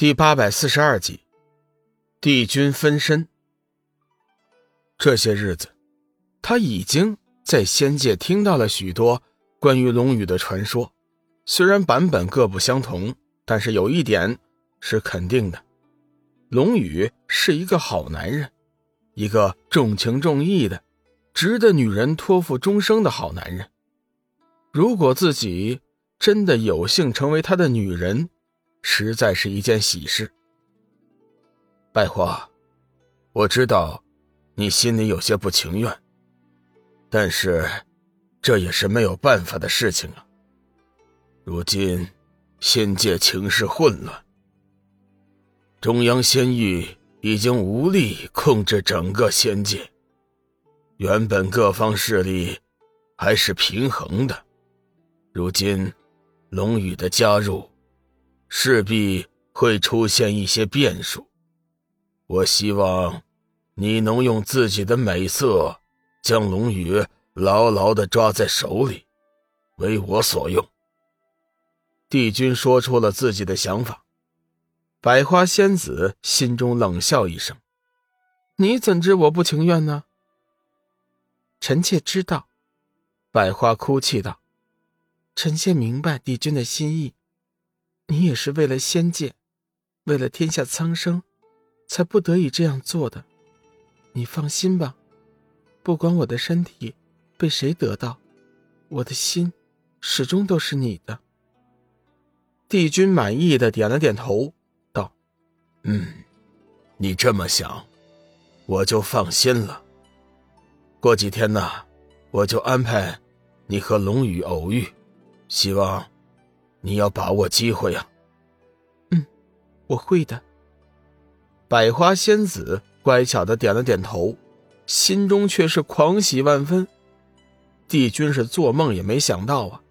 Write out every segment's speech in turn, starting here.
第八百四十二集，帝君分身。这些日子，他已经在仙界听到了许多关于龙宇的传说。虽然版本各不相同，但是有一点是肯定的：龙宇是一个好男人，一个重情重义的、值得女人托付终生的好男人。如果自己真的有幸成为他的女人，实在是一件喜事。百花，我知道你心里有些不情愿，但是这也是没有办法的事情啊。如今仙界情势混乱，中央仙域已经无力控制整个仙界，原本各方势力还是平衡的，如今龙宇的加入。势必会出现一些变数，我希望你能用自己的美色将龙宇牢牢的抓在手里，为我所用。帝君说出了自己的想法，百花仙子心中冷笑一声：“你怎知我不情愿呢？”臣妾知道，百花哭泣道：“臣妾明白帝君的心意。”你也是为了仙界，为了天下苍生，才不得已这样做的。你放心吧，不管我的身体被谁得到，我的心始终都是你的。帝君满意的点了点头，道：“嗯，你这么想，我就放心了。过几天呢，我就安排你和龙宇偶遇，希望。”你要把握机会啊！嗯，我会的。百花仙子乖巧的点了点头，心中却是狂喜万分。帝君是做梦也没想到啊，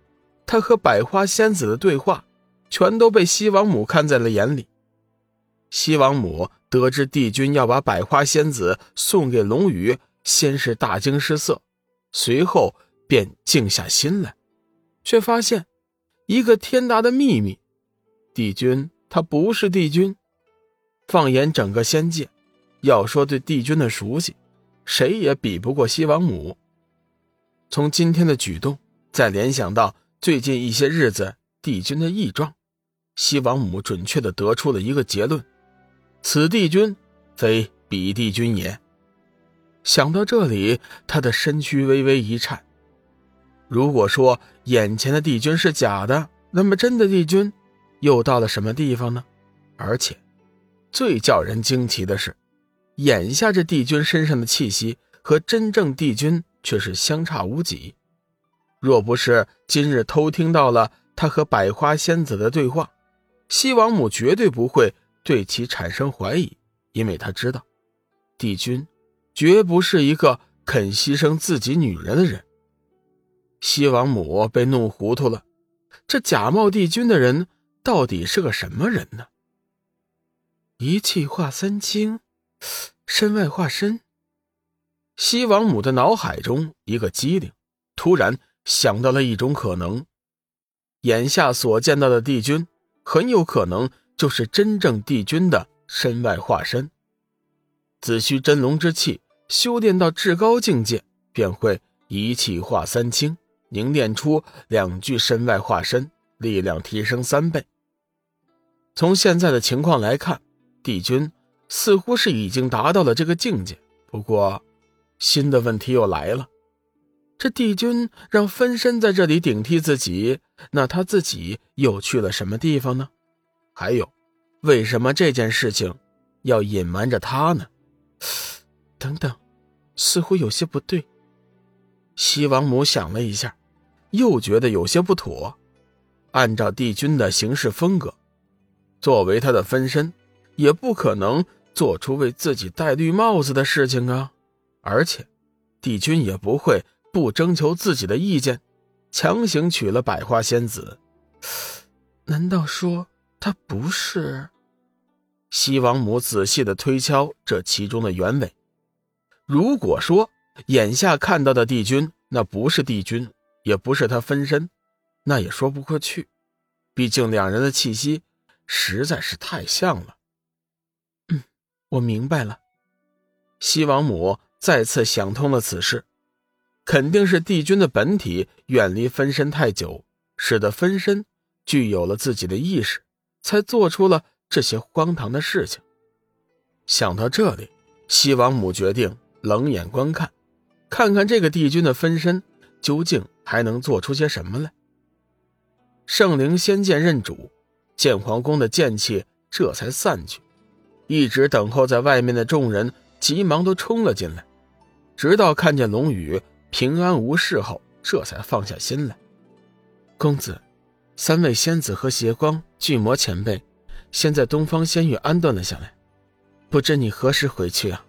他和百花仙子的对话，全都被西王母看在了眼里。西王母得知帝君要把百花仙子送给龙宇，先是大惊失色，随后便静下心来，却发现。一个天大的秘密，帝君他不是帝君。放眼整个仙界，要说对帝君的熟悉，谁也比不过西王母。从今天的举动，再联想到最近一些日子帝君的异状，西王母准确的得出了一个结论：此帝君非彼帝君也。想到这里，他的身躯微微一颤。如果说眼前的帝君是假的，那么真的帝君又到了什么地方呢？而且，最叫人惊奇的是，眼下这帝君身上的气息和真正帝君却是相差无几。若不是今日偷听到了他和百花仙子的对话，西王母绝对不会对其产生怀疑，因为他知道，帝君绝不是一个肯牺牲自己女人的人。西王母被弄糊涂了，这假冒帝君的人到底是个什么人呢？一气化三清，身外化身。西王母的脑海中一个机灵，突然想到了一种可能：眼下所见到的帝君，很有可能就是真正帝君的身外化身。子虚真龙之气修炼到至高境界，便会一气化三清。凝练出两具身外化身，力量提升三倍。从现在的情况来看，帝君似乎是已经达到了这个境界。不过，新的问题又来了：这帝君让分身在这里顶替自己，那他自己又去了什么地方呢？还有，为什么这件事情要隐瞒着他呢？等等，似乎有些不对。西王母想了一下。又觉得有些不妥，按照帝君的行事风格，作为他的分身，也不可能做出为自己戴绿帽子的事情啊！而且，帝君也不会不征求自己的意见，强行娶了百花仙子。难道说他不是？西王母仔细的推敲这其中的原委。如果说眼下看到的帝君，那不是帝君。也不是他分身，那也说不过去。毕竟两人的气息实在是太像了。嗯，我明白了。西王母再次想通了此事，肯定是帝君的本体远离分身太久，使得分身具有了自己的意识，才做出了这些荒唐的事情。想到这里，西王母决定冷眼观看，看看这个帝君的分身究竟还能做出些什么来。圣灵仙剑认主，剑皇宫的剑气这才散去，一直等候在外面的众人急忙都冲了进来，直到看见龙宇平安无事后，这才放下心来。公子，三位仙子和邪光、巨魔前辈，先在东方仙域安顿了下来。不知你何时回去啊？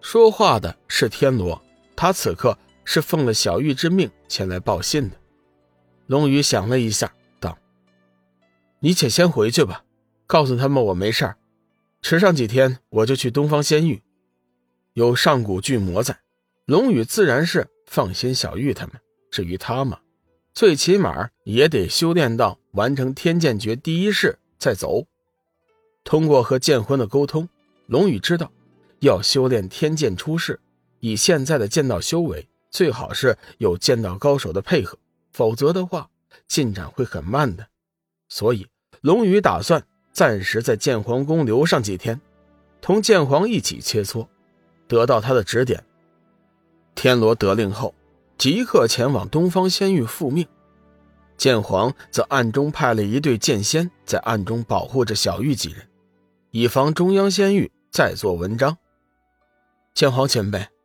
说话的是天罗，他此刻是奉了小玉之命前来报信的。龙宇想了一下，道：“你且先回去吧，告诉他们我没事儿。迟上几天我就去东方仙域。有上古巨魔在，龙宇自然是放心小玉他们。至于他嘛，最起码也得修炼到完成天剑诀第一式再走。通过和剑魂的沟通，龙宇知道，要修炼天剑出世，以现在的剑道修为，最好是有剑道高手的配合。”否则的话，进展会很慢的。所以，龙宇打算暂时在剑皇宫留上几天，同剑皇一起切磋，得到他的指点。天罗得令后，即刻前往东方仙域复命。剑皇则暗中派了一队剑仙在暗中保护着小玉几人，以防中央仙域再做文章。剑皇前辈。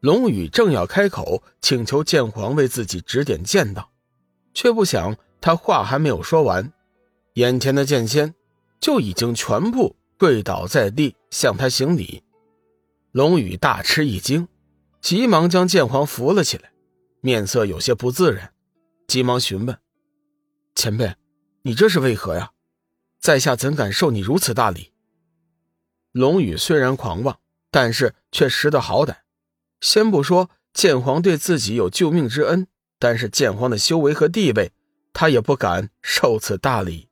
龙宇正要开口请求剑皇为自己指点剑道，却不想他话还没有说完，眼前的剑仙就已经全部跪倒在地向他行礼。龙宇大吃一惊，急忙将剑皇扶了起来，面色有些不自然，急忙询问：“前辈，你这是为何呀？在下怎敢受你如此大礼？”龙宇虽然狂妄，但是却识得好歹。先不说剑皇对自己有救命之恩，但是剑皇的修为和地位，他也不敢受此大礼。